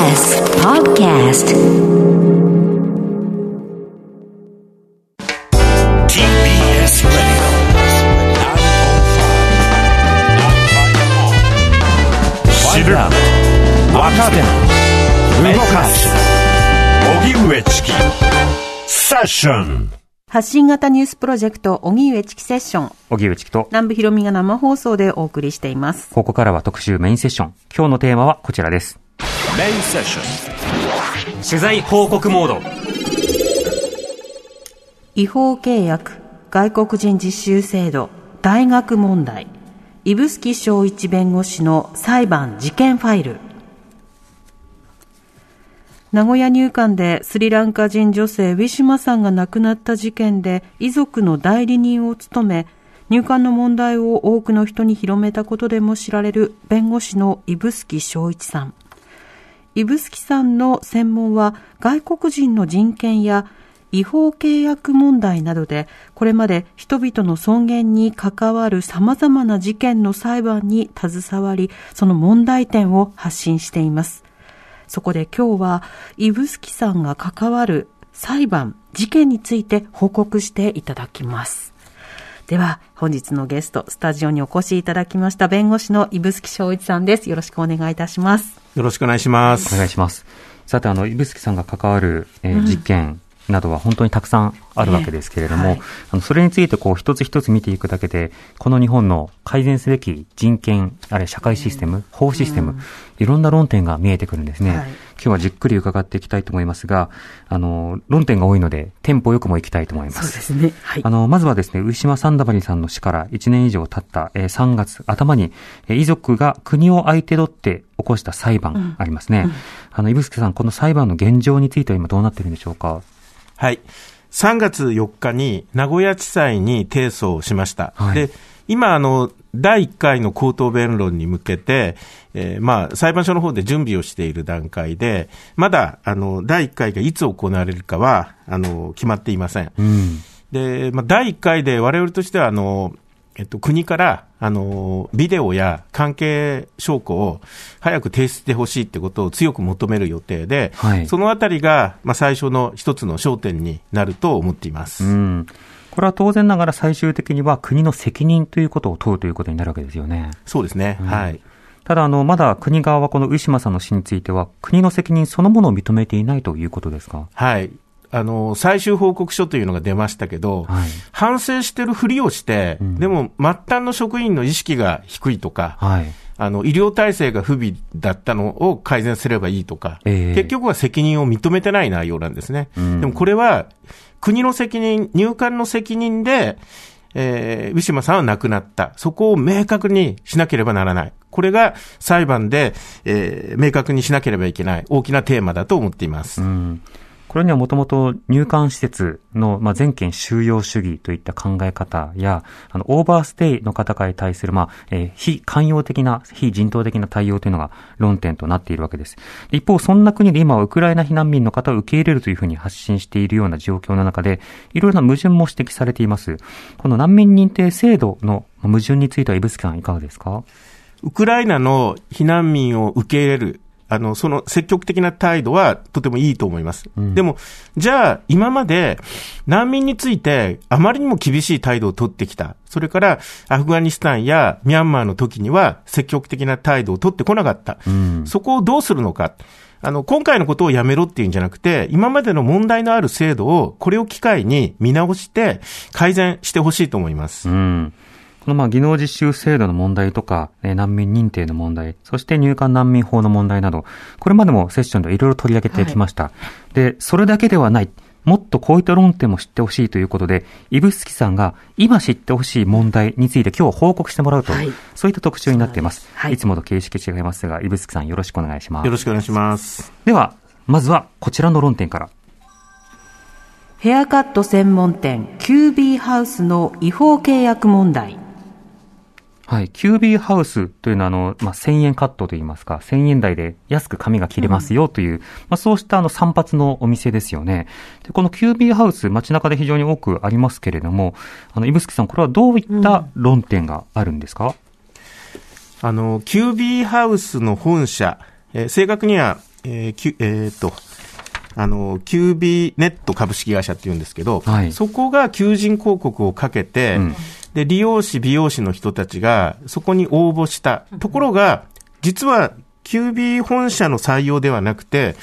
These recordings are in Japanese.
TBS Podcast TBS Radio 知る若手動かす荻上チキセッション発信型ニュースプロジェクト、荻上チキセッション。荻上チキと、南部ひろみが生放送でお送りしています。ここからは特集メインセッション。今日のテーマはこちらです。メインセッション取材報告モード。違法契約、外国人実習制度、大学問題、指宿正一弁護士の裁判事件ファイル。名古屋入管でスリランカ人女性ウィシュマさんが亡くなった事件で遺族の代理人を務め、入管の問題を多くの人に広めたことでも知られる弁護士の指宿正一さん。指宿さんの専門は外国人の人権や違法契約問題などで、これまで人々の尊厳に関わる様々な事件の裁判に携わり、その問題点を発信しています。そこで今日は、指宿さんが関わる裁判、事件について報告していただきます。では、本日のゲスト、スタジオにお越しいただきました弁護士の指宿正一さんです。よろしくお願いいたします。よろしくお願いします。お願いします。さて、あの、指宿さんが関わる、えー実験などは本当にたくさんあるわけですけれども、ええはいあのそれについてこう一つ一つ見ていくだけで、この日本の改善すべき人権、あるいは社会システム、法システム、いろんな論点が見えてくるんですね。はい今日はじっくり伺っていきたいと思いますが、あの、論点が多いので、テンポよくもいきたいと思いま。そうですすね。はいあ。の、まずはですね、上島三田バリさんの死から1年以上経った、えー3月頭に、えー遺族が国を相手取って起こした裁判ありますね。あの、指宿さん、この裁判の現状については今どうなってるんでしょうか？はい。3月4日に名古屋地裁に提訴をしました。はいで、今、あの、第1回の口頭弁論に向けて、えーまあ、裁判所の方で準備をしている段階で、まだ、あの、第1回がいつ行われるかは、あの、決まっていません。うん。で、まあ、第1回で我々としては、あの、えっと、国から、あの、ビデオや関係証拠を早く提出してほしいってことを強く求める予定で、はいそのあたりが、まあ、最初の一つの焦点になると思っています。うん。これは当然ながら最終的には国の責任ということを問うということになるわけですよね。そうですね。はい。ただ、あの、まだ国側はこの上島さんの死については、国の責任そのものを認めていないということですか？はい。あの、最終報告書というのが出ましたけど、はい。反省してるふりをして、んでも末端の職員の意識が低いとか、はい。あの、医療体制が不備だったのを改善すればいいとか、ええ結局は責任を認めてない内容なんですね。うんでもこれは、国の責任、入管の責任で、えー、ウィシュマさんは亡くなった。そこを明確にしなければならない。これが裁判で、えー明確にしなければいけない大きなテーマだと思っています。うんこれにはもともと入管施設の、ま、全県収容主義といった考え方や、あの、オーバーステイの方々に対する、まあ、えー非寛容的な、非人道的な対応というのが論点となっているわけです。一方、そんな国で今はウクライナ避難民の方を受け入れるというふうに発信しているような状況の中で、いろいろな矛盾も指摘されています。この難民認定制度の矛盾については、イブスキさんいかがですか？ウクライナの避難民を受け入れる、あの、その積極的な態度はとてもいいと思います。んでも、じゃあ、今まで難民についてあまりにも厳しい態度を取ってきた。それから、アフガニスタンやミャンマーの時には積極的な態度を取ってこなかった。うん。そこをどうするのか。あの、今回のことをやめろっていうんじゃなくて、今までの問題のある制度を、これを機会に見直して、改善してほしいと思います。うん。このまあ技能実習制度の問題とか、えー難民認定の問題、そして入管難民法の問題など、これまでもセッションでいろいろ取り上げてきました。で、それだけではない。もっとこういった論点も知ってほしいということで、指宿さんが今知ってほしい問題について今日報告してもらうと、はいそういった特集になっています。すはいいつもと形式違いますが、指宿さんよろしくお願いします。よろしくお願いします。では、まずはこちらの論点から。ヘアカット専門店 QB ハウスの違法契約問題。はい。キュービーハウスというのは、あの、まあ、1000円カットといいますか、1000円台で安く髪が切れますよという、まあ、そうしたあの散髪のお店ですよね。で、このキュービーハウス、街中で非常に多くありますけれども、あの、指宿さん、これはどういった論点があるんですか、あの、QB ハウスの本社、えー正確には、えーきゅえーっと、あの、キュービーネット株式会社って言うんですけど、はい。そこが求人広告をかけて、うんで、利用士、美容師の人たちがそこに応募した。ところが、実は、キュービー本社の採用ではなくて、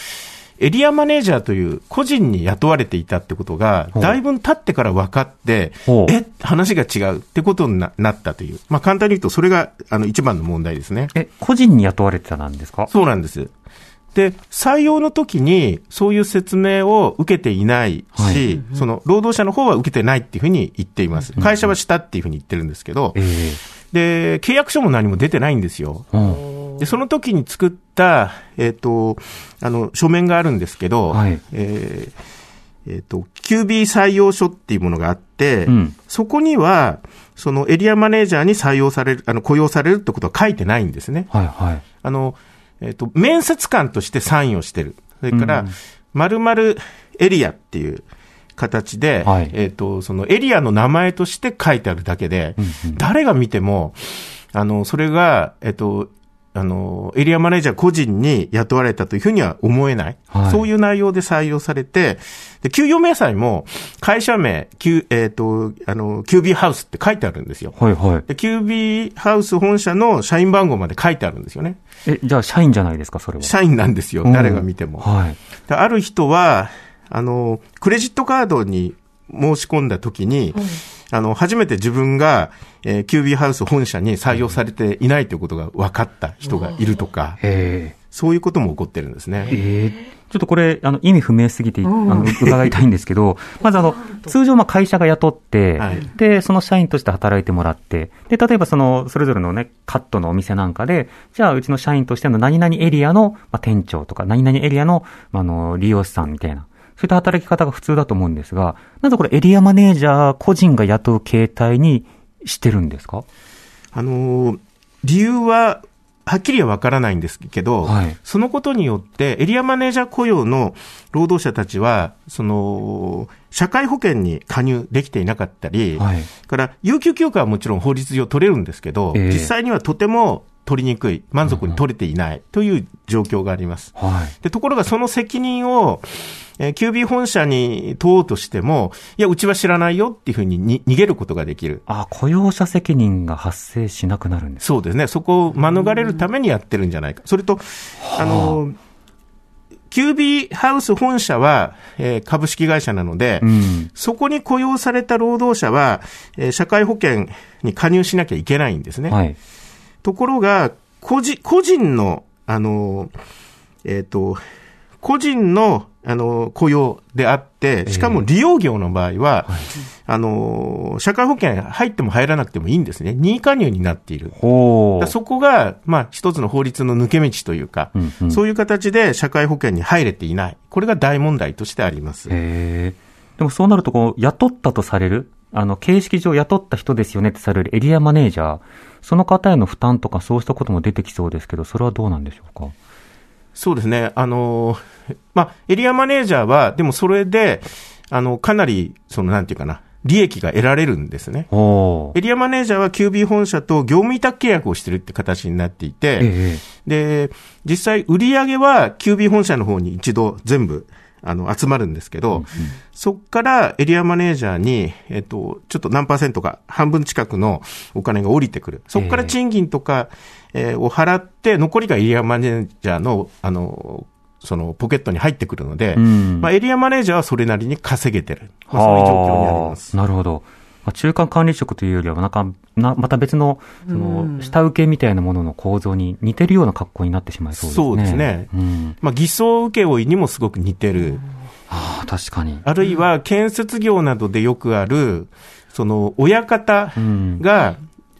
エリアマネージャーという個人に雇われていたってことが、だいぶ経ってから分かってえ、話が違うってことにななったという。まあ簡単に言うと、それが、あの、一番の問題ですね。え、個人に雇われてたなんですか？そうなんです。で、採用の時に、そういう説明を受けていないし、はいその、労働者の方は受けてないっていうふうに言っています。会社はしたっていうふうに言ってるんですけど、ええで、契約書も何も出てないんですよ。うん。で、その時に作った、えっ、と、あの、書面があるんですけど、はいえーえっ、と、QB 採用書っていうものがあって、うんそこには、そのエリアマネージャーに採用される、あの、雇用されるってことは書いてないんですね。はいはい。あの、えっ、と、面接官としてサインをしてる。それから、〇〇エリアっていう形で、はい。えっ、と、そのエリアの名前として書いてあるだけで、うんうん。誰が見ても、あの、それが、えっ、と、あの、エリアマネージャー個人に雇われたというふうには思えない。はいそういう内容で採用されて、で、給与明細も、会社名、キュえっ、と、あの、キュービーハウスって書いてあるんですよ。はいはい。で、キュービーハウス本社の社員番号まで書いてあるんですよね。え、じゃあ社員じゃないですか、それは。社員なんですよ、うん誰が見ても。はい。である人は、あの、クレジットカードに申し込んだ時に、あの、初めて自分が、えー、キュービーハウス本社に採用されていないということが分かった人がいるとか、えそういうことも起こってるんですえね。ええちょっとこれ、あの、意味不明すぎて、あの、伺いたいんですけど、まずあの、通常、まあ、会社が雇って、はい。で、その社員として働いてもらって、で、例えばその、それぞれのね、カットのお店なんかで、じゃあ、うちの社員としての何々エリアの、まあ、店長とか、何々エリアの、まああの、利用師さんみたいな、そういった働き方が普通だと思うんですが、なぜこれエリアマネージャー個人が雇う形態にしてるんですか？あのー理由は、はっきりは分からないんですけど、はいそのことによって、エリアマネージャー雇用の労働者たちは、その、社会保険に加入できていなかったり、はい。から、有給休暇はもちろん法律上取れるんですけど、ええ実際にはとても取りにくい、満足に取れていないという状況があります。はい。でところがその責任を、えー、QB 本社に問おうとしても、いや、うちは知らないよっていうふうにに逃げることができる。あ、雇用者責任が発生しなくなるんですそうですね。そこを免れるためにやってるんじゃないか。それと、あの、QB ハウス本社は、えー株式会社なので、うん。そこに雇用された労働者は、えー社会保険に加入しなきゃいけないんですね。はい。ところが、個人、個人の、あの、えっ、と、個人の、あの、雇用であって、しかも利用業の場合は、あの、社会保険入っても入らなくてもいいんですね。任意加入になっている。そこが、まあ、一つの法律の抜け道というか、うんうんそういう形で社会保険に入れていない。これが大問題としてあります。でもそうなると、こう、雇ったとされる、あの、形式上雇った人ですよねってされるエリアマネージャー、その方への負担とかそうしたことも出てきそうですけど、それはどうなんでしょうか？そうですね。あの、まあ、エリアマネージャーは、でもそれで、あの、かなり、その、なんていうかな、利益が得られるんですね。エリアマネージャーは QB 本社と業務委託契約をしてるって形になっていて、ええ。で、実際売り上げは QB 本社の方に一度全部、あの、集まるんですけど、そっからエリアマネージャーに、えっと、ちょっと何パーセントか、半分近くのお金が降りてくる。そっから賃金とか、えーを払って、残りがエリアマネージャーの、あの、そのポケットに入ってくるので、うんまあ、エリアマネージャーはそれなりに稼げてる。まあ、そういう状況にあります。はあなるほど。まあ、中間管理職というよりは、なんか、な、また別の、その、下請けみたいなものの構造に似てるような格好になってしまいそうですね。そうですねうん。まあ、偽装請負にもすごく似てる。ああ、確かに。あるいは建設業などでよくある、その親方うん。が、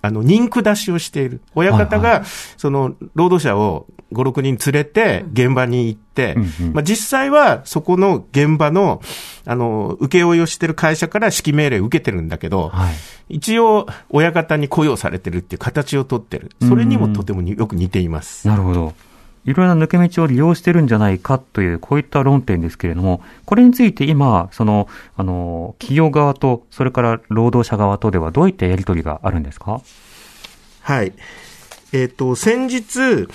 あの、人区出しをしている。親方はいが、その、労働者を5、6人連れて、現場に行ってまあ、実際は、そこの現場の、あの、請負いをしてる会社から指揮命令を受けてるんだけど、はい。一応、親方に雇用されてるっていう形をとってる。それにもとてもによく似ています。なるほど。いろいろな抜け道を利用してるんじゃないかという、こういった論点ですけれども、これについて今、その、あの、企業側と、それから労働者側とではどういったやり取りがあるんですか？はい。えっ、と、先日、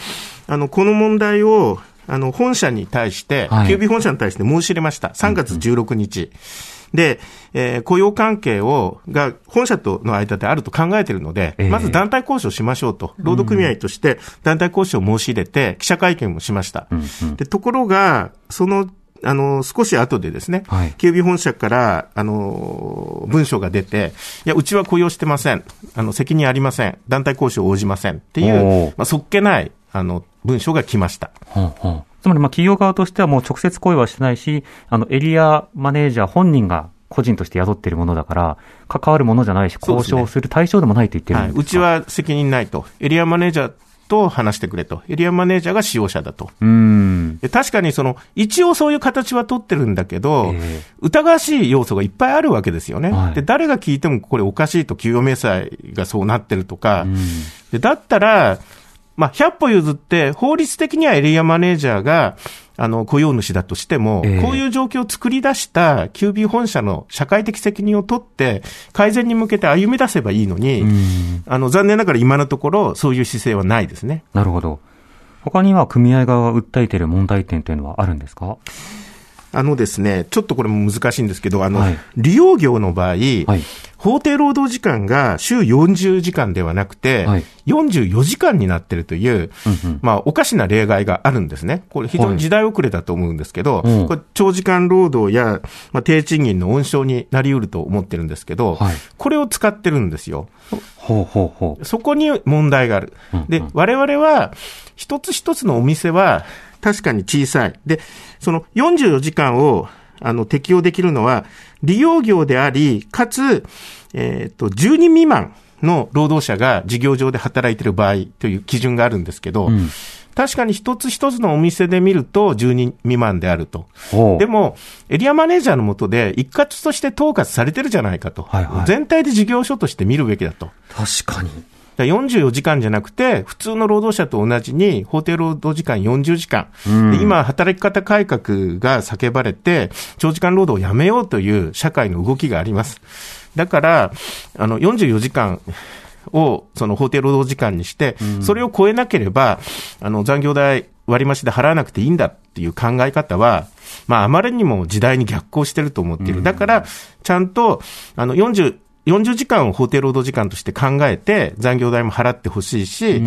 あの、この問題を、ああの、本社に対して、はいキュービー本社に対して申し入れました。3月16日。で、えー雇用関係を、が、本社との間であると考えているので、ええまず団体交渉しましょうと、労働組合として団体交渉を申し入れて、記者会見もしました。で、ところが、その、あの、少し後でですね、はい警備本社から、あの、文書が出て、いや、うちは雇用してません。あの、責任ありません。団体交渉応じません。っていおうー、まあ、そっけない、あの、文書が来ました。ほうほうつまり、まあ、企業側としてはもう直接行為はしてないし、あの、エリアマネージャー本人が個人として雇っているものだから、関わるものじゃないし、交渉する対象でもないと言ってるんはい。ですかうち、は責任ないと。エリアマネージャーと話してくれと。エリアマネージャーが使用者だと。うーん。で確かにその、一応そういう形は取ってるんだけど、ええ疑わしい要素がいっぱいあるわけですよね。はいで、誰が聞いてもこれおかしいと、給与明細がそうなってるとか、うんでだったら、まあ、100歩譲って、法律的にはエリアマネージャーが、あの、雇用主だとしても、ええこういう状況を作り出した QB 本社の社会的責任を取って、改善に向けて歩み出せばいいのに、うんあの、残念ながら今のところ、そういう姿勢はないですね。なるほど。他には組合側が訴えている問題点というのはあるんですか？あのですね、ちょっとこれも難しいんですけど、あの、はい利用業の場合、はい。法定労働時間が週40時間ではなくて、はい44時間になってるという、うんうんまあ、おかしな例外があるんですね。これ非常に時代遅れだと思うんですけど、うんこれ長時間労働や、まあ、低賃金の温床になり得ると思ってるんですけど、はいこれを使ってるんですよ。ほうほうほう。そこに問題がある。で、我々は、一つ一つのお店は、確かに小さい。で、その44時間を、あの、適用できるのは、利用業であり、かつ、えっ、と、10人未満の労働者が事業上で働いている場合という基準があるんですけど、うん確かに一つ一つのお店で見ると10人未満であると。でも、エリアマネージャーの下で一括として統括されてるじゃないかと。はいはい全体で事業所として見るべきだと。確かに。だから44時間じゃなくて、普通の労働者と同じに、法定労働時間40時間。うんで今、働き方改革が叫ばれて、長時間労働をやめようという社会の動きがあります。だから、あの、44時間を、その法定労働時間にして、それを超えなければ、あの、残業代割増で払わなくていいんだっていう考え方は、まあ、あまりにも時代に逆行してると思っている。だから、ちゃんと、あの、40、40時間を法定労働時間として考えて、残業代も払ってほしいし、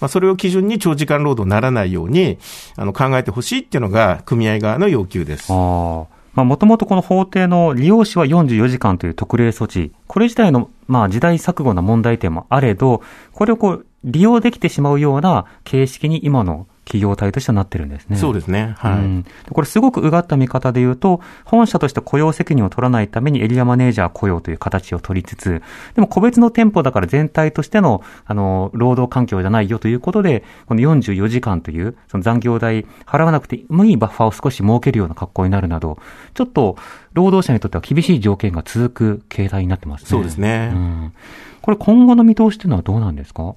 まあ、それを基準に長時間労働にならないように、あの、考えてほしいっていうのが、組合側の要求です。ああ。まあ、もともとこの法定の利用者は44時間という特例措置、これ自体の、まあ、時代錯誤な問題点もあれど、これをこう、利用できてしまうような形式に今の企業体としてはなってるんですね。そうですね。はい。うんこれすごくうがった見方で言うと、本社として雇用責任を取らないためにエリアマネージャー雇用という形を取りつつ、でも個別の店舗だから全体としての、あの、労働環境じゃないよということで、この44時間という、その残業代払わなくてもいいバッファーを少し設けるような格好になるなど、ちょっと労働者にとっては厳しい条件が続く形態になってますね。そうですね。うんこれ今後の見通しというのはどうなんですか？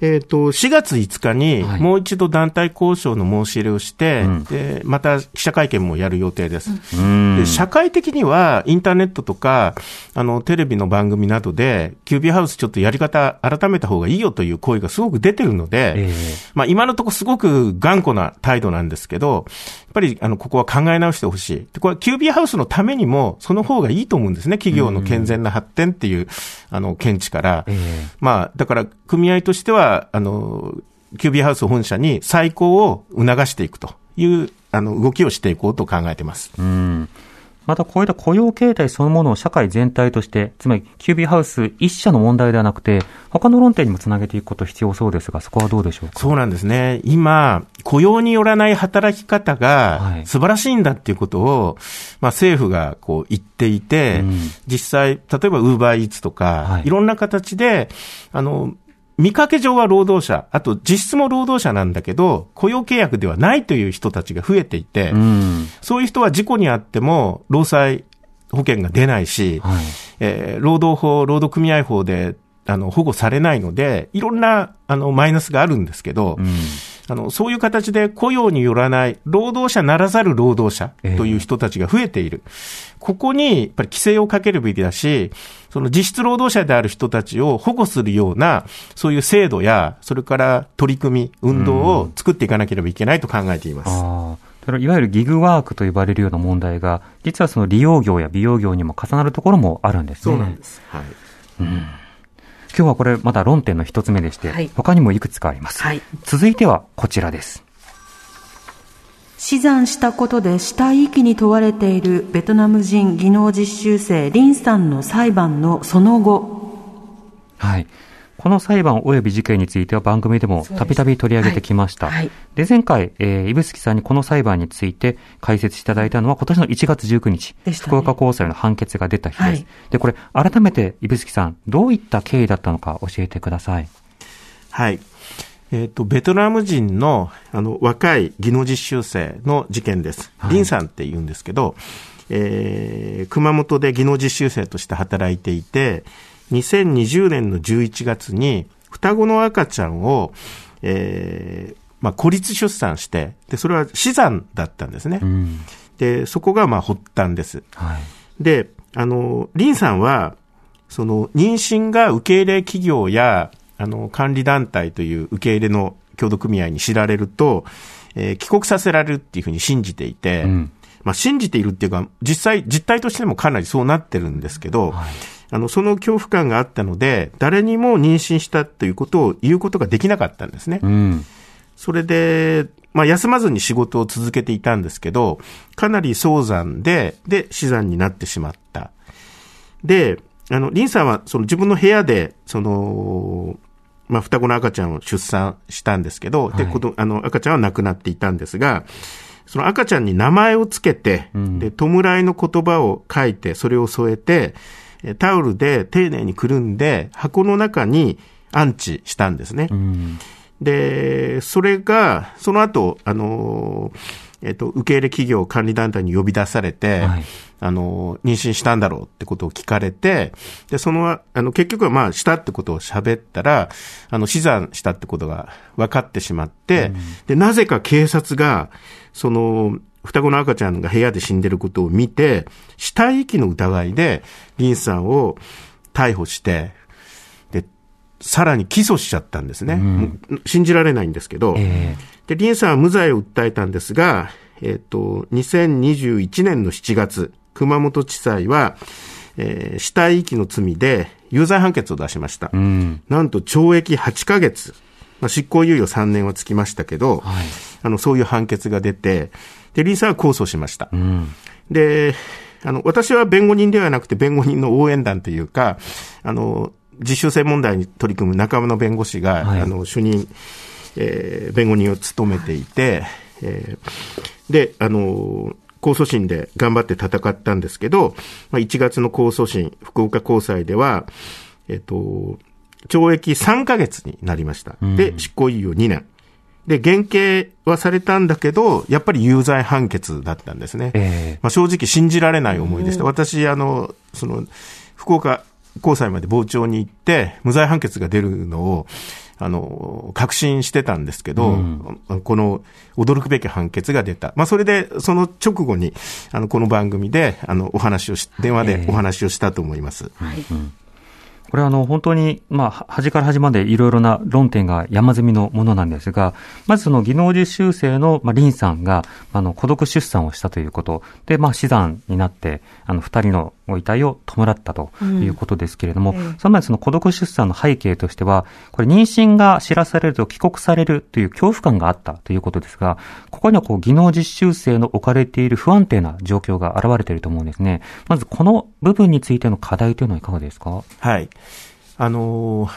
えっ、と、4月5日にはい、もう一度団体交渉の申し入れをして、うんで、また記者会見もやる予定です。うんで社会的には、インターネットとか、あの、テレビの番組などで、キュービーハウスちょっとやり方改めた方がいいよという声がすごく出てるので、ええまあ今のところすごく頑固な態度なんですけど、やっぱりあの、ここは考え直してほしい。で、これはキュービーハウスのためにも、その方がいいと思うんですね。企業の健全な発展っていう、あの、見地から。ええまあ、だから、組合としては、あの、キュービーハウス本社に再考を促していくという、あの、動きをしていこうと考えてます。うんまたこういった雇用形態そのものを社会全体として、つまりキュービーハウス一社の問題ではなくて、他の論点にもつなげていくこと必要そうですが、そこはどうでしょうか？そうなんですね。今、雇用によらない働き方はいが素晴らしいんだっていうことを、まあ政府がこう言っていて、うん実際、例えばウーバーイーツとか、はいい、ろんな形で、あの、見かけ上は労働者、あと実質も労働者なんだけど、雇用契約ではないという人たちが増えていて、うん。そういう人は事故にあっても、労災保険が出ないし、はい。えー労働法、労働組合法で、あの、保護されないので、いろんな、あの、マイナスがあるんですけど、うん。あの、そういう形で雇用によらない、労働者ならざる労働者という人たちが増えている。ここに、やっぱり規制をかけるべきだし、その実質労働者である人たちを保護するような、そういう制度や、それから取り組み、運動を作っていかなければいけないと考えています。いわゆるギグワークと呼ばれるような問題が、実はその利用業や美容業にも重なるところもあるんですね。そうなんです。はい。今日はこれまだ論点の一つ目でして、はい他にもいくつかあります。はい続いてはこちらです。死産したことで死体遺棄に問われているベトナム人技能実習生リンさんの裁判のその後、はい。この裁判及び事件については番組でもたびたび取り上げてきました。はいはいで、前回、えー、指宿さんにこの裁判について解説していただいたのは今年の1月19日、ね福岡高裁の判決が出た日です。はいで、これ、改めて指宿さん、どういった経緯だったのか教えてください。はい。えっ、と、ベトナム人の、あの、若い技能実習生の事件です。はいリンさんって言うんですけど、えー熊本で技能実習生として働いていて、2020年の11月に、双子の赤ちゃんを、えーまあ、孤立出産して、で、それは死産だったんですね。うん。で、そこが、まあ、発端です。はい。で、あの、リンさんは、その、妊娠が受け入れ企業や、あの、管理団体という受け入れの協同組合に知られると、えー帰国させられるっていうふうに信じていて、うん。まあ、信じているっていうか、実際、実態としてもかなりそうなってるんですけど、はい。あの、その恐怖感があったので、誰にも妊娠したということを言うことができなかったんですね。うん。それで、まあ、休まずに仕事を続けていたんですけど、かなり早産で、で、死産になってしまった。で、あの、リンさんは、その自分の部屋で、その、まあ、双子の赤ちゃんを出産したんですけど、で、あの、赤ちゃんは亡くなっていたんですが、その赤ちゃんに名前をつけて、うんで、弔いの言葉を書いて、それを添えて、えタオルで丁寧にくるんで、箱の中に安置したんですね。うん。で、それが、その後、あの、えっと、受け入れ企業管理団体に呼び出されて、はいあの、妊娠したんだろうってことを聞かれて、で、その、あの、結局はまあ、したってことを喋ったら、あの、死産したってことが分かってしまって、で、なぜか警察が、その、双子の赤ちゃんが部屋で死んでることを見て、死体遺棄の疑いで、リンさんを逮捕して、で、さらに起訴しちゃったんですね。もう信じられないんですけど、えで、リンさんは無罪を訴えたんですが、えっ、と、2021年の7月、熊本地裁は、えー死体遺棄の罪で有罪判決を出しました。えうん。なんと懲役8ヶ月、まあ、執行猶予3年はつきましたけど、はい。あの、そういう判決が出て、で、リンさんは控訴しました。うん。で、あの、私は弁護人ではなくて弁護人の応援団というか、あの、実習生問題に取り組む仲間の弁護士が、はいあの、主任、えー弁護人を務めていて、えーで、あの、控訴審で頑張って戦ったんですけど、まあ、1月の控訴審、福岡高裁では、えっと、懲役3ヶ月になりました。で、執行猶予2年。で、減刑はされたんだけど、やっぱり有罪判決だったんですね。ええまあ、正直信じられない思いでした。私、あの、その、福岡高裁まで傍聴に行って、無罪判決が出るのを、あの、確信してたんですけど、この驚くべき判決が出た。まあ、それで、その直後に、あの、この番組で、あの、お話をし、電話でお話をしたと思います。これはあの本当に、まあ、端から端までいろいろな論点が山積みのものなんですが、まずその技能実習生の、まあ、林さんが、あの、孤独出産をしたということ、で、まあ、死産になって、あの、二人のご遺体を弔ったということですけれども、うんええその前にその孤独出産の背景としては、これ妊娠が知らされると帰国されるという恐怖感があったということですが、ここにはこう技能実習生の置かれている不安定な状況が現れていると思うんですね。まずこの部分についての課題というのはいかがですか？はい。あのー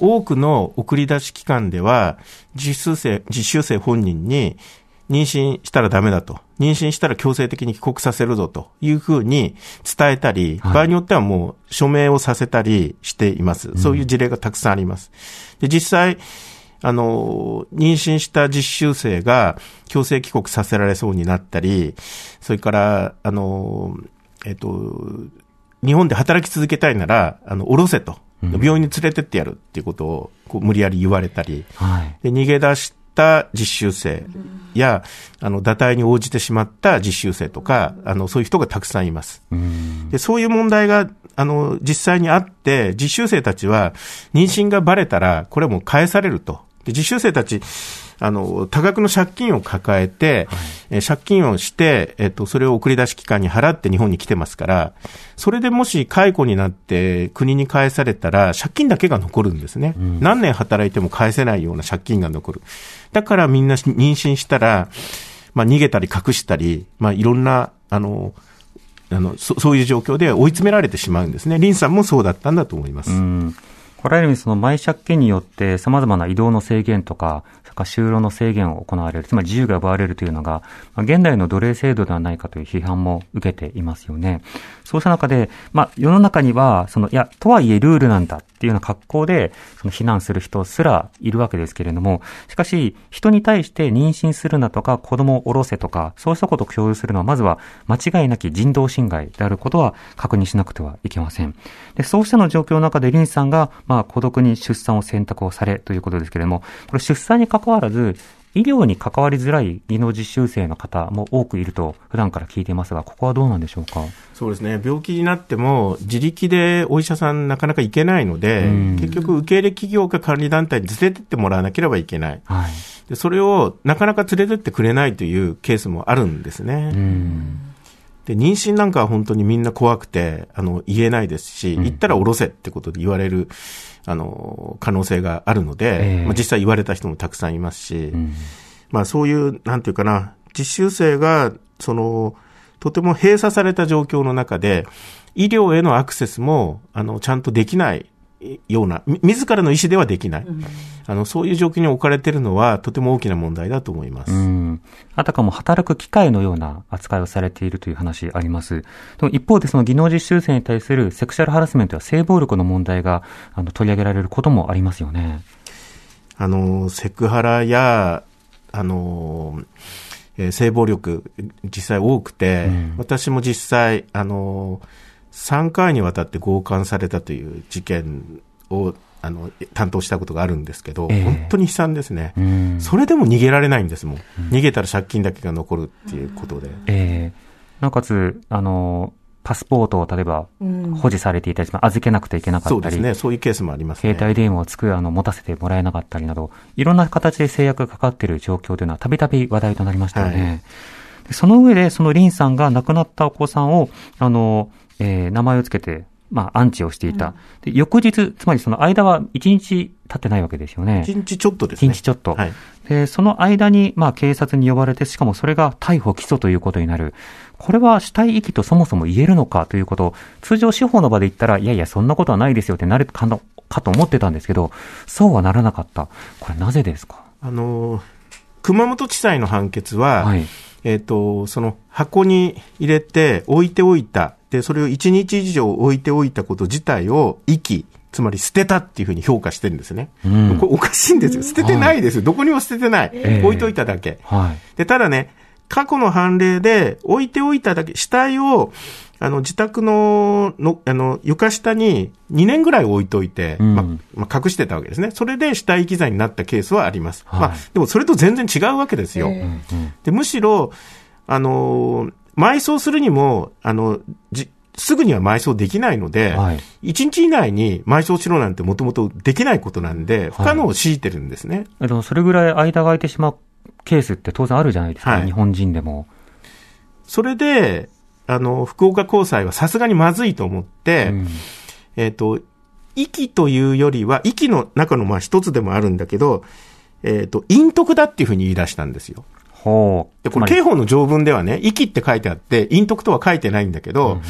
多くの送り出し機関では、実習生、実習生本人に、妊娠したらダメだと。妊娠したら強制的に帰国させるぞというふうに伝えたり、はい場合によってはもう署名をさせたりしています。そういう事例がたくさんあります。で、実際、あの、妊娠した実習生が強制帰国させられそうになったり、それから、あの、えっと、日本で働き続けたいなら、あの、降ろせと。病院に連れてってやるっていうことを、こう、無理やり言われたり、はい。で、逃げ出しった実習生や、あの、堕胎に応じてしまった実習生とか、あの、そういう人がたくさんいます。で、そういう問題が、あの、実際にあって、実習生たちは、妊娠がバレたら、これはもう返されると。で、実習生たち、あの、多額の借金を抱えて、えー借金をして、えっと、それを送り出し機関に払って日本に来てますから、それでもし解雇になって国に返されたら、借金だけが残るんですね。何年働いても返せないような借金が残る。だからみんな妊娠したら、まあ逃げたり隠したり、まあいろんな、あの、あの、そそういう状況で追い詰められてしまうんですね。リンさんもそうだったんだと思います。うん。これらにその前借金によって様々な移動の制限とか、それから就労の制限を行われる、つまり自由が奪われるというのが、現代の奴隷制度ではないかという批判も受けていますよね。そうした中で、まあ世の中には、その、いや、とはいえルールなんだっていうような格好で、その非難する人すらいるわけですけれども、しかし、人に対して妊娠するなとか、子供を下ろせとか、そうしたことを共有するのは、まずは間違いなき人道侵害であることは確認しなくてはいけません。で、そうしたの状況の中で、リンさんが、まあ、孤独に出産を選択をされということですけれども、これ出産に関わらず、医療に関わりづらい技能実習生の方も多くいると普段から聞いていますが、ここはどうなんでしょうか？そうですね。病気になっても、自力でお医者さんなかなか行けないので、うん結局受け入れ企業か管理団体に連れてってもらわなければいけない。はい。でそれをなかなか連れてってくれないというケースもあるんですね。うん。で、妊娠なんかは本当にみんな怖くて、あの、言えないですし、うん言ったら下ろせってことで言われる、あの、可能性があるので、ええまあ、実際言われた人もたくさんいますし、うん。まあそういう、なんていうかな、実習生が、その、とても閉鎖された状況の中で、医療へのアクセスも、あの、ちゃんとできないような、み自らの意思ではできない。あの、そういう状況に置かれているのは、とても大きな問題だと思います。うん。あたかも働く機会のような扱いをされているという話あります。でも一方でその技能実習生に対するセクシャルハラスメントや性暴力の問題があの取り上げられることもありますよね。あの、セクハラや、あの、えー性暴力、実際多くて、うん私も実際、あの、3回にわたって強姦されたという事件を、あの、担当したことがあるんですけど、ええ本当に悲惨ですね。うん。それでも逃げられないんですもん。逃げたら借金だけが残るっていうことで。ええなおかつ、あの、パスポートを例えば保持されていたり、まあ預けなくてはいけなかったり、そうですね。そういうケースもありますね。携帯電話をつく、あの、持たせてもらえなかったりなど、いろんな形で制約がかかっている状況というのはたびたび話題となりましたよね。はいでその上で、そのリンさんが亡くなったお子さんを、あの、えー名前をつけて、まあ、安置をしていた。で翌日、つまりその間は1日経ってないわけですよね。1日ちょっとですね。一日ちょっとはい。で、その間に、まあ、警察に呼ばれて、しかもそれが逮捕・起訴ということになる。これは死体遺棄とそもそも言えるのかということを、通常司法の場で言ったら、いやいや、そんなことはないですよってなるかのかと思ってたんですけど、そうはならなかった。これなぜですか？あの、熊本地裁の判決は、はい。えっ、と、その箱に入れて置いておいた。で、それを1日以上置いておいたこと自体を遺棄、つまり捨てたっていうふうに評価してるんですね。うんこれおかしいんですよ。捨ててないですよ。どこにも捨ててない。ええ置いといただけ。はい。で、ただね、過去の判例で置いておいただけ、死体を、あの、自宅の、の、あの、床下に2年ぐらい置いといて、うんままあ、隠してたわけですね。それで死体遺棄罪になったケースはあります。はいまあ、でもそれと全然違うわけですよ。うんうんで、むしろ、あのー埋葬するにも、あの、じ、すぐには埋葬できないので、はい。1日以内に埋葬しろなんてもともとできないことなんで、不可能を強いてるんですね。えっと、それぐらい間が空いてしまうケースって当然あるじゃないですか。はい日本人でも。それで、あの、福岡高裁はさすがにまずいと思って、うんえっ、と、息というよりは、息の中のまあ一つでもあるんだけど、えっ、と、陰徳だっていうふうに言い出したんですよ。ほう。で、これ刑法の条文ではね、息って書いてあって、陰徳とは書いてないんだけど、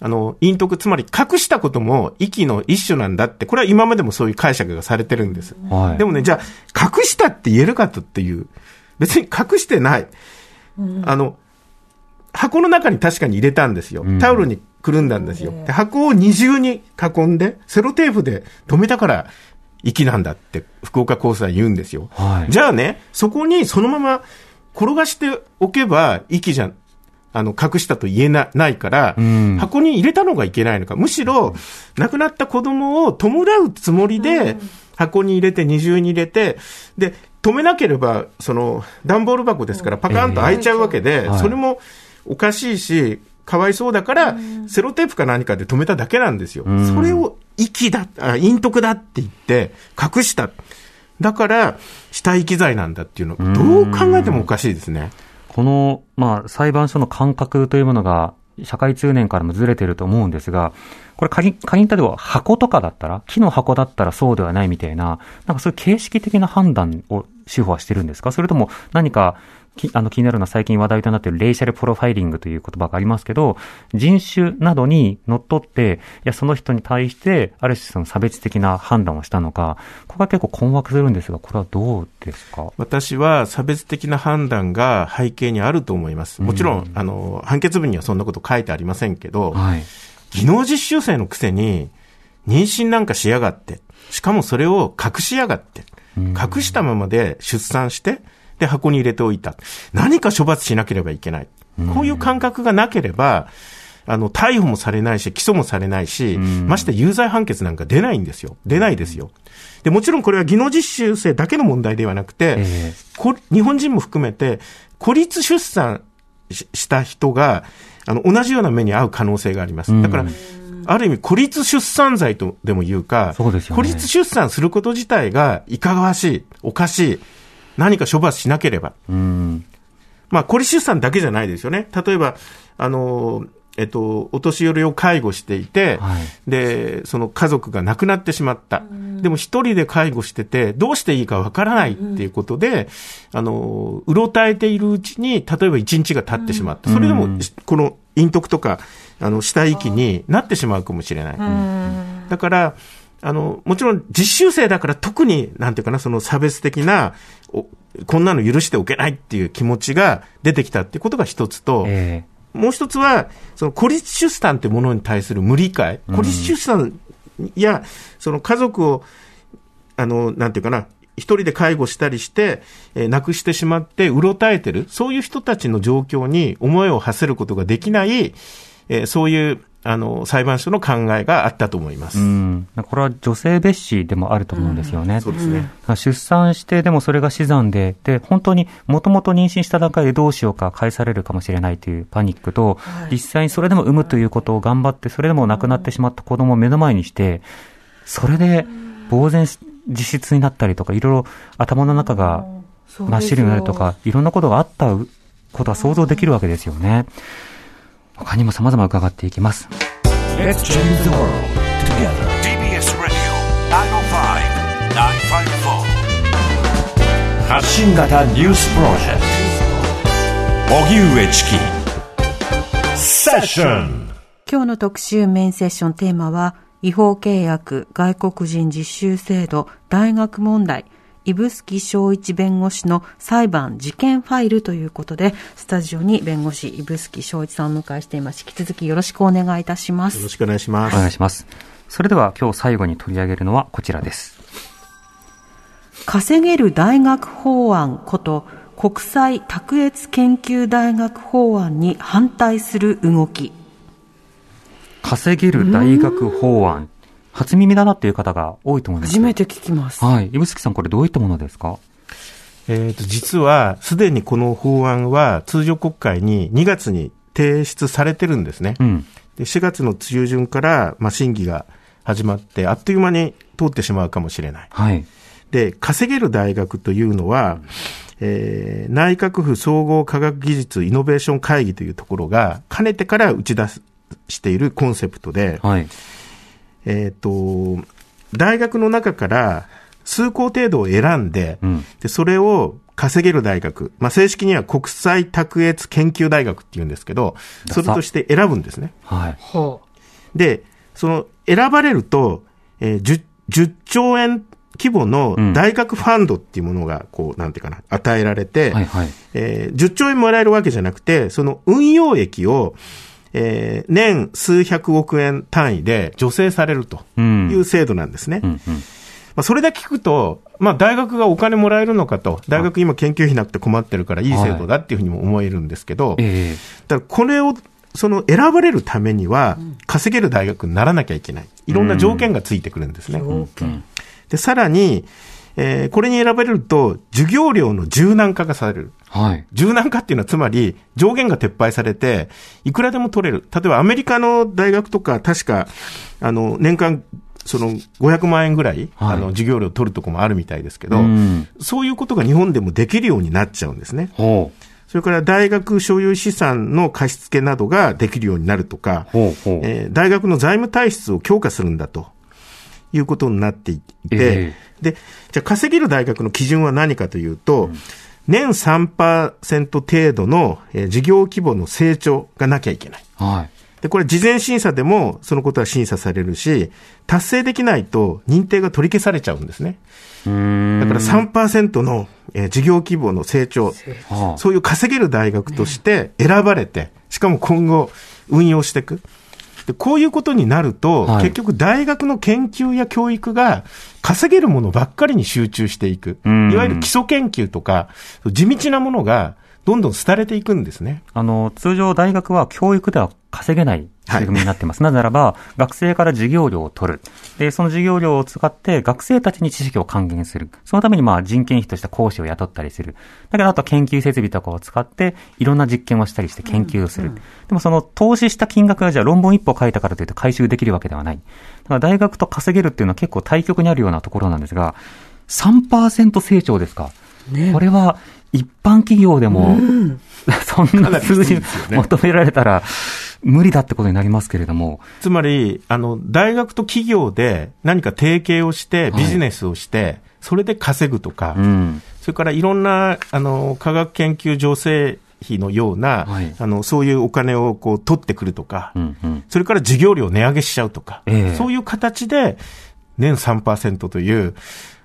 あの、陰徳、つまり隠したことも息の一種なんだって、これは今までもそういう解釈がされてるんです。はい。でもね、じゃあ、隠したって言えるかとっていう、別に隠してない。あの、箱の中に確かに入れたんですようん。タオルにくるんだんですよ。で箱を二重に囲んで、セロテープで止めたから、息なんだって、福岡高裁言うんですよ。はい。じゃあね、そこにそのまま転がしておけば、息じゃ、あの、隠したと言えなないから、うん。箱に入れたのがいけないのか。むしろ、亡くなった子供を弔うつもりで、箱に入れて、二重に入れて、で、止めなければ、その、段ボール箱ですから、パカンと開いちゃうわけで、えーそれもおかしいし、かわいそうだから、セロテープか何かで止めただけなんですよ。ん。それを、息だ、あ、陰徳だって言って、隠した。だから、死体遺棄罪なんだっていうの、どう考えてもおかしいですね。この、まあ、裁判所の感覚というものが、社会通念からもずれてると思うんですが、これ仮に、仮に例えば箱とかだったら、木の箱だったらそうではないみたいな、なんかそういう形式的な判断を司法はしてるんですか？それとも何か、きあの気になるのは最近話題となっているレイシャルプロファイリングという言葉がありますけど、人種などにのっとって、いや、その人に対して、ある種その差別的な判断をしたのか、ここが結構困惑するんですが、これはどうですか？私は差別的な判断が背景にあると思います。もちろん、あの、判決文にはそんなこと書いてありませんけど、はい。技能実習生のくせに、妊娠なんかしやがって、しかもそれを隠しやがって、隠したままで出産して、で、箱に入れておいた。何か処罰しなければいけない。こういう感覚がなければ、あの、逮捕もされないし、起訴もされないし、まして有罪判決なんか出ないんですよ。出ないですよ。で、もちろんこれは技能実習生だけの問題ではなくて、えこ日本人も含めて、孤立出産しした人が、あの、同じような目に遭う可能性があります。だから、ある意味、孤立出産罪とでも言うか、そうね孤立出産すること自体がいかがわしい、おかしい、何か処罰しなければ。うん。まあ、孤立出産だけじゃないですよね。例えば、あの、えっと、お年寄りを介護していて、はいで、その家族が亡くなってしまった。でも一人で介護してて、どうしていいかわからないっていうことで、あの、うろたえているうちに、例えば一日が経ってしまった。それでも、この陰徳とか、あの、死体遺棄になってしまうかもしれない。だから、あの、もちろん実習生だから特に、なんていうかな、その差別的な、おこんなの許しておけないっていう気持ちが出てきたっていうことが一つと、えもう一つは、その孤立出産ってものに対する無理解。孤立出産や、その家族を、あの、なんていうかな、一人で介護したりして、えー亡くしてしまって、うろたえてる、そういう人たちの状況に思いを馳せることができない、えーそういう、あの、裁判所の考えがあったと思います。えうん。これは女性蔑視でもあると思うんですよね。そうですね。出産して、でもそれが死産で、で、本当にもともと妊娠した段階でどうしようか返されるかもしれないというパニックと、実際にそれでも産むということを頑張って、それでも亡くなってしまった子供を目の前にして、それで呆然し自失になったりとか、いろいろ頭の中が真っ白になるとか、いろんなことがあったことが想像できるわけですよね。他にも様々伺っていきます。Let's change the world together. TBS Radio 905-954発信型ニュースプロジェクト荻上チキセッション今日の特集メインセッションテーマは、違法契約、外国人実習制度、大学問題、指宿正一弁護士の裁判事件ファイルということで、スタジオに弁護士指宿正一さんをお迎えしています。引き続きよろしくお願いいたしますよろ。しくお願いします。お願いします。それでは今日最後に取り上げるのはこちらです。稼げる大学法案こと国際卓越研究大学法案に反対する動き。稼げる大学法案。初耳だなっていう方が多いと思います。初めて聞きます。はい。指宿さん、これどういったものですか？えっ、と、実は、すでにこの法案は通常国会に2月に提出されてるんですね。うん。で4月の中旬から、まあ、審議が始まって、あっという間に通ってしまうかもしれない。はい。で、稼げる大学というのは、えー内閣府総合科学技術イノベーション会議というところが、かねてから打ち出すしているコンセプトで、はい。えっ、と、大学の中から数校程度を選んで、うん。で、それを稼げる大学、まあ、正式には国際卓越研究大学っていうんですけど、それとして選ぶんですね。はい。で、その選ばれると、えー 10, 10兆円規模の大学ファンドっていうものが、こう、なんていうかな、与えられて、はいはい。えー10兆円もらえるわけじゃなくて、その運用益を、えー年数百億円単位で助成されるとうん。いう制度なんですね。うんうん。まあ、それだけ聞くと、まあ、大学がお金もらえるのかと、大学今研究費なくて困ってるからいい制度だっていうふうにも思えるんですけど、ええだこれを、その選ばれるためには、稼げる大学にならなきゃいけない。いろんな条件がついてくるんですね。うん。で、で、さらに、えーこれに選ばれると、授業料の柔軟化がされる。はい。柔軟化っていうのはつまり上限が撤廃されて、いくらでも取れる。例えばアメリカの大学とか、確か、あの、年間、その500万円ぐらい、はいあの、授業料取るとこもあるみたいですけど、うんそういうことが日本でもできるようになっちゃうんですね。ほう。それから大学所有資産の貸付などができるようになるとか、ほうほう。えー大学の財務体質を強化するんだということになっていて、えで、じゃあ稼げる大学の基準は何かというと、年3%程度の、えー事業規模の成長がなきゃいけない。はい。で、これ事前審査でもそのことは審査されるし、達成できないと認定が取り消されちゃうんですね。うーん。だから3%の、えー事業規模の成長、はあそういう稼げる大学として選ばれて、しかも今後運用していく。でこういうことになると、はい結局大学の研究や教育が稼げるものばっかりに集中していく。うんいわゆる基礎研究とか、地道なものがどんどん廃れていくんですね。あの、通常大学は教育では稼げない仕組みになっています。なぜならば、学生から授業料を取る。で、その授業料を使って学生たちに知識を還元する。そのためにまあ人件費として講師を雇ったりする。だけどあとは研究設備とかを使っていろんな実験をしたりして研究をする。でもその投資した金額がじゃあ論文一歩書いたからといって回収できるわけではない。だから大学と稼げるっていうのは結構対極にあるようなところなんですが、3%成長ですか？これは一般企業でも、そんな数字ね求められたら無理だってことになりますけれども。つまり、あの、大学と企業で何か提携をして、ビジネスをして、それで稼ぐとか、うん。それからいろんな、あの、科学研究助成費のような、はいあの、そういうお金をこう取ってくるとか、うんうん。それから授業料値上げしちゃうとか、ええそういう形で年3%という、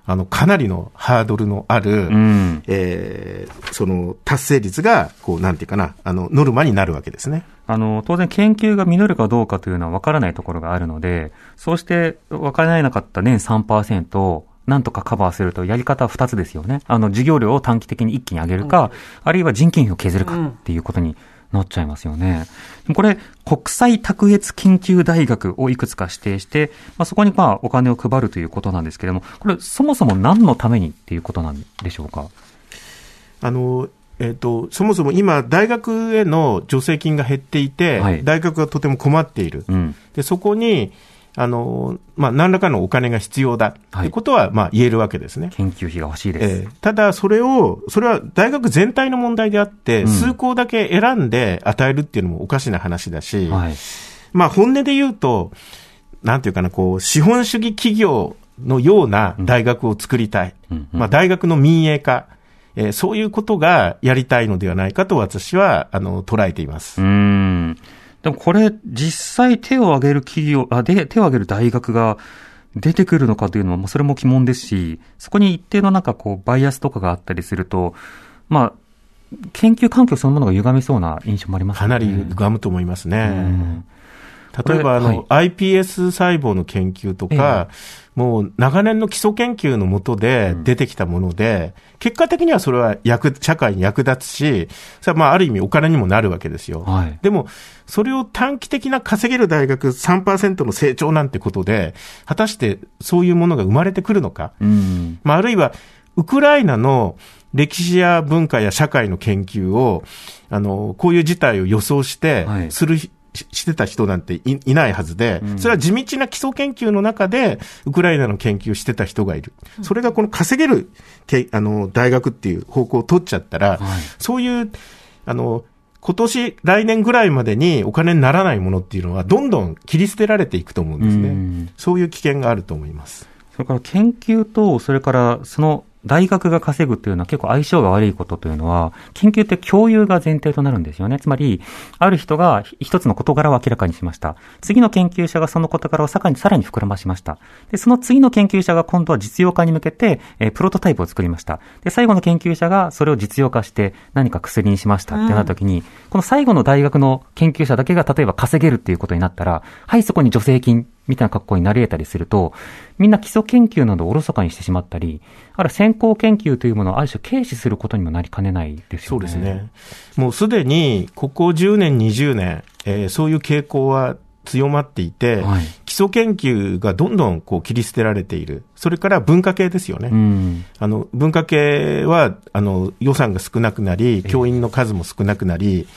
あの、かなりのハードルのある、うん。えーその達成率が、こう、なんていうかな、あの、ノルマになるわけですね。あの、当然研究が実るかどうかというのは分からないところがあるので、そうして分からなかった年3%をなんとかカバーするとやり方は2つですよね。あの、授業料を短期的に一気に上げるか、あるいは人件費を削るかっていうことになっちゃいますよね。これ、国際卓越研究大学をいくつか指定して、まあ、そこにまあお金を配るということなんですけれども、これそもそも何のためにっていうことなんでしょうか？あの、えっ、と、そもそも今、大学への助成金が減っていて、はい大学がとても困っている。うん。で、そこに、あの、まあ、何らかのお金が必要だはいってことは、まあ、言えるわけですね。研究費が欲しいです。ええただ、それを、それは大学全体の問題であって、うん数校だけ選んで与えるっていうのもおかしな話だし、はい。まあ、本音で言うと、なんていうかな、こう、資本主義企業のような大学を作りたい。うんうんまあ、大学の民営化、えーそういうことがやりたいのではないかと私は、あの、捉えています。うーん。でもこれ、実際手を挙げる企業、あ、で、手を挙げる大学が出てくるのかというのは、まあそれも疑問ですし、そこに一定のなんかこう、バイアスとかがあったりすると、まあ、研究環境そのものが歪みそうな印象もありますよね。かなり歪むと思いますね。うん例えば、あこれの、iPS 細胞の研究とか、もう長年の基礎研究のもとで出てきたもので、結果的にはそれは役、社会に役立つし、それはまあある意味お金にもなるわけですよ。はい。でも、それを短期的な稼げる大学3%の成長なんてことで、果たしてそういうものが生まれてくるのか。うん。まあ、あるいは、ウクライナの歴史や文化や社会の研究を、あの、こういう事態を予想してはい、する、ししてた人なんていいないはずで、それは地道な基礎研究の中で、ウクライナの研究をしてた人がいる。それがこの稼げるけあの大学っていう方向を取っちゃったら、はいそういう、あの、今年、来年ぐらいまでにお金にならないものっていうのは、どんどん切り捨てられていくと思うんですね。うんそういう危険があると思います。それから研究と、それからその大学が稼ぐというのは結構相性が悪いことというのは、研究って共有が前提となるんですよね。つまり、ある人が一つの事柄を明らかにしました。次の研究者がその事柄をさらにさらに膨らましました。で、その次の研究者が今度は実用化に向けて、えープロトタイプを作りました。で、最後の研究者がそれを実用化して何か薬にしましたってなった時に、この最後の大学の研究者だけが例えば稼げるっていうことになったら、はい、そこに助成金みたいな格好になり得たりすると、みんな基礎研究などをおろそかにしてしまったり、あるいは先行研究というものをある種軽視することにもなりかねないですよね。そうですね。もうすでに、ここ10年、20年、えーそういう傾向は強まっていて、はい基礎研究がどんどんこう切り捨てられている。それから文化系ですよね。うん。あの、文化系は、あの、予算が少なくなり、教員の数も少なくなり、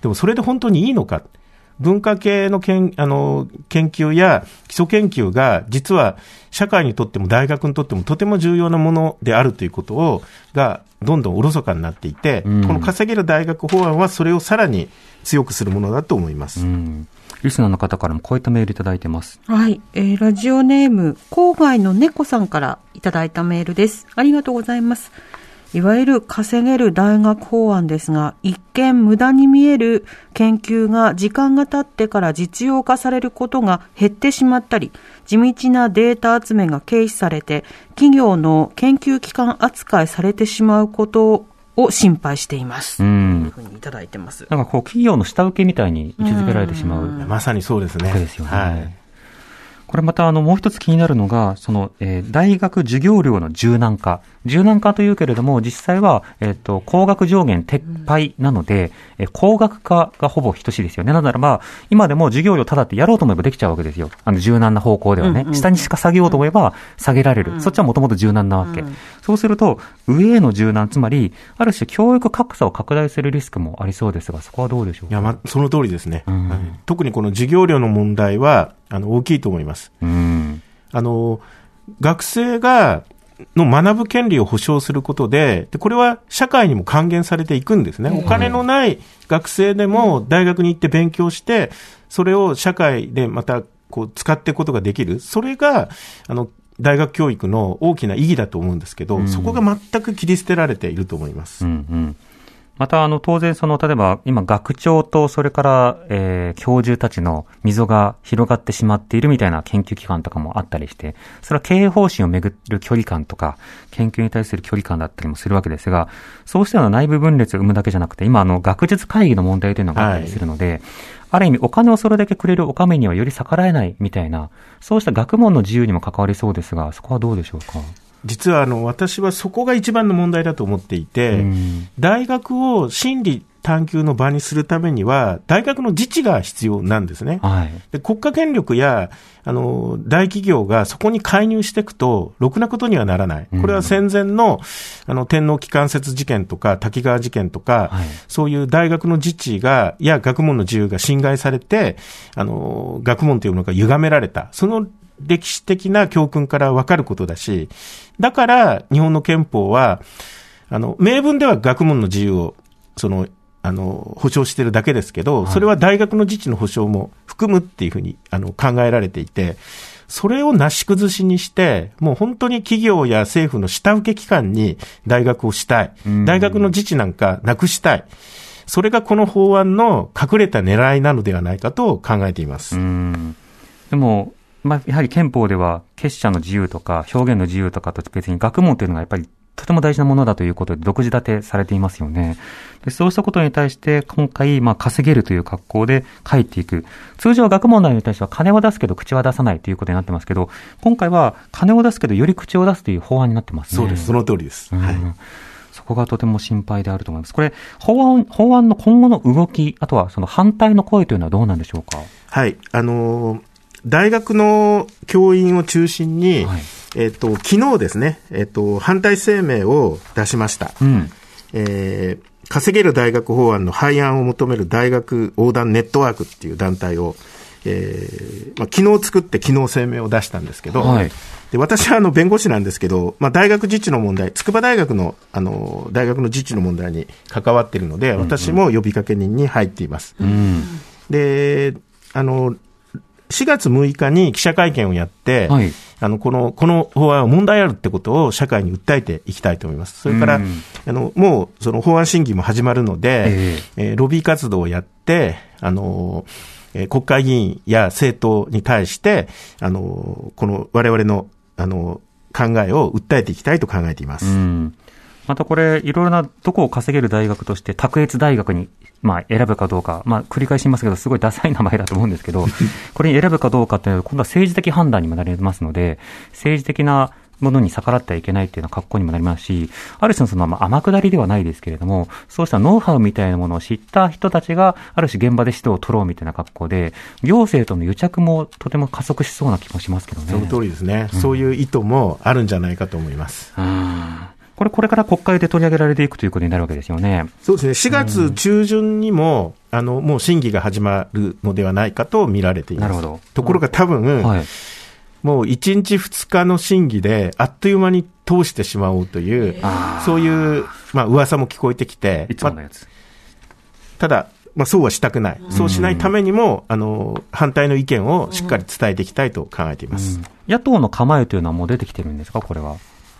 でもそれで本当にいいのか。文化系のけんあの研究や基礎研究が、実は社会にとっても大学にとってもとても重要なものであるということを、が、どんどんおろそかになっていて、うんこの稼げる大学法案はそれをさらに強くするものだと思います。うん。リスナーの方からもこういったメールいただいてます。はい、えーラジオネーム、郊外の猫さんからいただいたメールです。ありがとうございます。いわゆる稼げる大学法案ですが、一見無駄に見える研究が時間が経ってから実用化されることが減ってしまったり、地道なデータ集めが軽視されて、企業の研究機関扱いされてしまうことを心配しています。う。というんふうにいただいてます。なんかこう、企業の下請けみたいに位置づけられてしまう。まさにそうですね。そうですよねはい。これまたあのもう一つ気になるのが、その、えー大学授業料の柔軟化。柔軟化というけれども、実際は、えっ、と、高額上限撤廃なので、えー高額化がほぼ等しいですよね。なのならば、今でも授業料ただってやろうと思えばできちゃうわけですよ。あの、柔軟な方向ではね。うんうん下にしか下げようと思えば下げられる。そっちはもともと柔軟なわけ。うんそうすると、上への柔軟、つまり、ある種教育格差を拡大するリスクもありそうですが、そこはどうでしょうか？いや、ま、その通りですね。うんはい特にこの授業料の問題は、あの、大きいと思います。うん。あの、学生が、の学ぶ権利を保障することで、でこれは社会にも還元されていくんですね。お金のない学生でも大学に行って勉強して、それを社会でまたこう使っていくことができる。それが、あの、大学教育の大きな意義だと思うんですけど、うんそこが全く切り捨てられていると思います。うんうん。また、あの、当然、その、例えば、今、学長と、それから、えー、教授たちの溝が広がってしまっているみたいな研究機関とかもあったりして、それは経営方針をめぐる距離感とか、研究に対する距離感だったりもするわけですが、そうしたような内部分裂を生むだけじゃなくて、今、あの、学術会議の問題というのがあったりするので、ある意味、お金をそれだけくれるお上にはより逆らえないみたいな、そうした学問の自由にも関わりそうですが、そこはどうでしょうか？実はあの、私はそこが一番の問題だと思っていて、うん。大学を真理探求の場にするためには、大学の自治が必要なんですね。はい。で国家権力やあの大企業がそこに介入していくと、ろくなことにはならない、これは戦前のあの天皇機関説事件とか、滝川事件とか、はい。そういう大学の自治が、や学問の自由が侵害されて、あの学問というものが歪められた、その歴史的な教訓から分かることだし、だから日本の憲法は、あの明文では学問の自由をそのあの保障してるだけですけど、それは大学の自治の保障も含むっていうふうにあの考えられていて、それをなし崩しにして、もう本当に企業や政府の下請け機関に大学をしたいうん。大学の自治なんかなくしたい。それがこの法案の隠れた狙いなのではないかと考えています。うんでも、まあ、やはり憲法では結社の自由とか表現の自由とかと別に学問というのがやっぱりとても大事なものだということで独自立てされていますよね。でそうしたことに対して今回、まあ、稼げるという格好で書いていく。通常は学問内に対しては金を出すけど口は出さないということになってますけど、今回は金を出すけどより口を出すという法案になってますね。そうです。その通りです。うんはい。そこがとても心配であると思います。これ、法案、法案の今後の動き、あとはその反対の声というのはどうなんでしょうか？はい。あのー大学の教員を中心に、はいえっ、と、昨日ですね、えっ、と、反対声明を出しました。うん。えー稼げる大学法案の廃案を求める大学横断ネットワークっていう団体を、えーまあ、昨日作って昨日声明を出したんですけど、はいで私はあの弁護士なんですけど、まあ、大学自治の問題、筑波大学のあの大学の自治の問題に関わっているので、私も呼びかけ人に入っています。うん。で、あの、4月6日に記者会見をやって、はいあの、この、この法案は問題あるってことを社会に訴えていきたいと思います。それから、うんあの、もう、その法案審議も始まるので、ええーロビー活動をやって、あの、えー国会議員や政党に対して、あの、この我々の、あの、考えを訴えていきたいと考えています。うん。またこれ、いろいろな、どこを稼げる大学として、卓越大学に、まあ、選ぶかどうか、まあ、繰り返しますけど、すごいダサい名前だと思うんですけど、これに選ぶかどうかっていうのは、今度は政治的判断にもなりますので、政治的な、ものに逆らってはいけないっていうような格好にもなりますし、ある種のその、まあ、天下りではないですけれども、そうしたノウハウみたいなものを知った人たちが、ある種現場で指導を取ろうみたいな格好で、行政との癒着もとても加速しそうな気もしますけどね。その通りですね、うん、そういう意図もあるんじゃないかと思います。これ、これから国会で取り上げられていくということになるわけですよね。そうですね。4月中旬にも、うん、あの、もう審議が始まるのではないかと見られています。なるほど。ところが多分、はいもう1日2日の審議で、あっという間に通してしまおうという、そういう、まあ噂も聞こえてきて、いつものやつ。まただ、まあ、そうはしたくない。そうしないためにも、あの、反対の意見をしっかり伝えていきたいと考えています。野党の構えというのはもう出てきてるんですか、これは。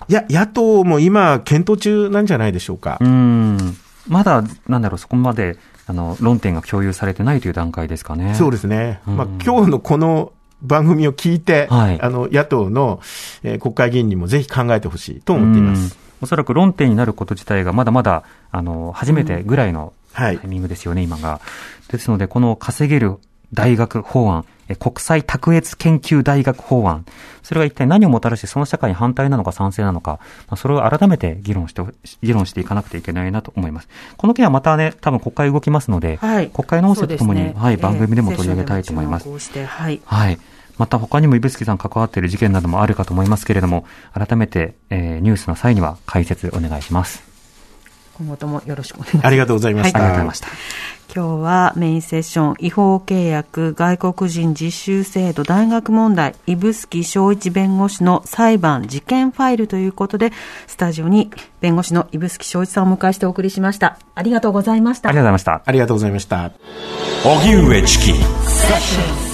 いや、野党も今、検討中なんじゃないでしょうか。うん。まだ、なんだろう、そこまで、あの、論点が共有されてないという段階ですかね。そうですね。まあ、今日のこの番組を聞いて、はい、あの、野党の、えー、国会議員にもぜひ考えてほしいと思っています。おそらく論点になること自体がまだまだ、あの、初めてぐらいのタイミングですよね、今が。ですので、この稼げる大学法案、国際卓越研究大学法案、それが一体何をもたらして、その社会に反対なのか賛成なのか、まあ、それを改めて議論して、議論していかなくてはいけないなと思います。この件はまたね、多分国会動きますので、はい、国会の音声とともに、ね、はい、番組でも取り上げたいと思います。はい、はいまた他にも指宿さん関わっている事件などもあるかと思いますけれども、改めて、えー、ニュースの際には解説お願いします。今後ともよろしくお願いします。ありがとうございました。はい、ありがとうございました。今日はメインセッション、違法契約、外国人実習制度、大学問題、指宿正一弁護士の裁判、事件ファイルということで、スタジオに弁護士の指宿正一さんをお迎えしてお送りしました。ありがとうございました。ありがとうございました。ありがとうございました。荻上チキ。